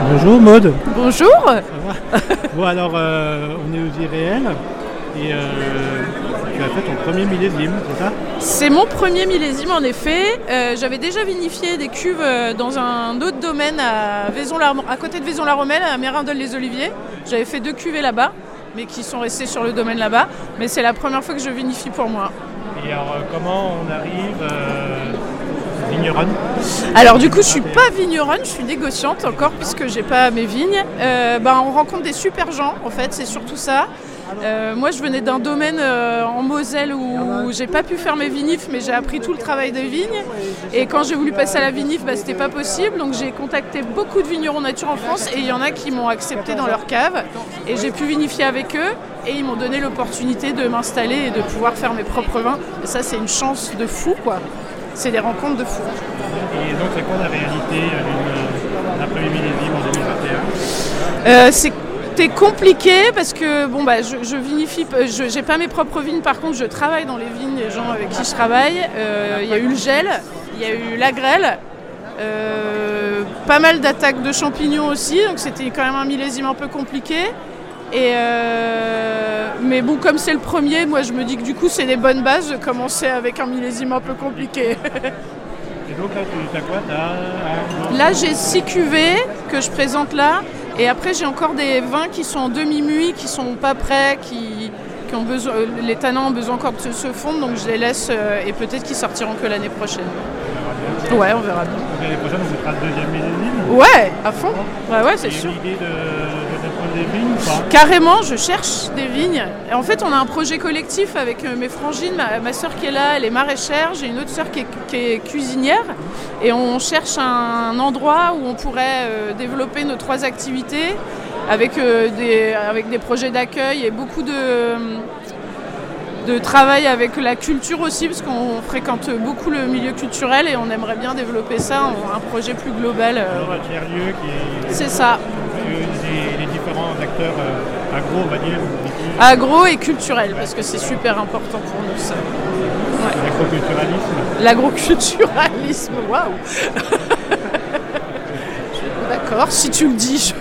Bonjour Maude. Bonjour. Ça va Bon alors euh, on est aux irréels et euh, tu as fait ton premier millésime, c'est ça? C'est mon premier millésime en effet. Euh, J'avais déjà vinifié des cuves dans un autre domaine à, Vaison à côté de Vaison-la-Romelle, à Mérindol-les-Oliviers. J'avais fait deux cuvées là-bas, mais qui sont restées sur le domaine là-bas. Mais c'est la première fois que je vinifie pour moi. Et alors comment on arrive vigneronne Alors du coup, je suis pas vigneronne, je suis négociante encore puisque j'ai pas mes vignes. Euh, ben, on rencontre des super gens en fait, c'est surtout ça. Euh, moi, je venais d'un domaine euh, en Moselle où j'ai pas pu faire mes vinifs, mais j'ai appris tout le travail des vignes. Et quand j'ai voulu passer à la vinif, bah, c'était pas possible. Donc j'ai contacté beaucoup de vignerons nature en France et il y en a qui m'ont accepté dans leur cave. Et j'ai pu vinifier avec eux et ils m'ont donné l'opportunité de m'installer et de pouvoir faire mes propres vins. Ça, c'est une chance de fou, quoi. C'est des rencontres de fou. Et donc c'est quoi la réalité d'un premier millésime en 2021 Euh, C'était compliqué parce que bon bah je, je vinifie, je j'ai pas mes propres vignes. Par contre, je travaille dans les vignes des gens avec qui je travaille. Euh, Il y a eu le gel, il y a eu la grêle, euh, pas mal d'attaques de champignons aussi. Donc c'était quand même un millésime un peu compliqué. Et euh, mais bon, comme c'est le premier, moi je me dis que du coup c'est des bonnes bases de commencer avec un millésime un peu compliqué. Et donc là tu as quoi? Là, j'ai six cuvées que je présente là. Et après, j'ai encore des vins qui sont en demi-muit, qui sont pas prêts, qui, qui ont besoin, euh, les tanins ont besoin encore de se, se fondre. Donc, je les laisse euh, et peut-être qu'ils sortiront que l'année prochaine. Ouais, on verra bien. L'année prochaine on fera le deuxième millésime Ouais, à fond. Ouais, ouais, c'est sûr. une idée de, pas Carrément, je cherche des vignes. En fait, on a un projet collectif avec euh, mes frangines. Ma, soeur qui est là, elle est maraîchère. J'ai une autre soeur qui est, cuisinière. Et on cherche un endroit où on pourrait euh, développer nos trois activités euh, avec des projets d'accueil et beaucoup de, de travail avec la culture aussi, parce qu'on fréquente beaucoup le milieu culturel et on aimerait bien développer ça en un projet plus global. euh, Dans un tiers-lieu qui est C'est ça. euh, les, les différents acteurs euh, agro on va dire, Agro et culturel, parce que c'est super important pour nous ça. l'agroculturalisme. L'agroculturalisme, waouh D'accord, si tu le dis, je,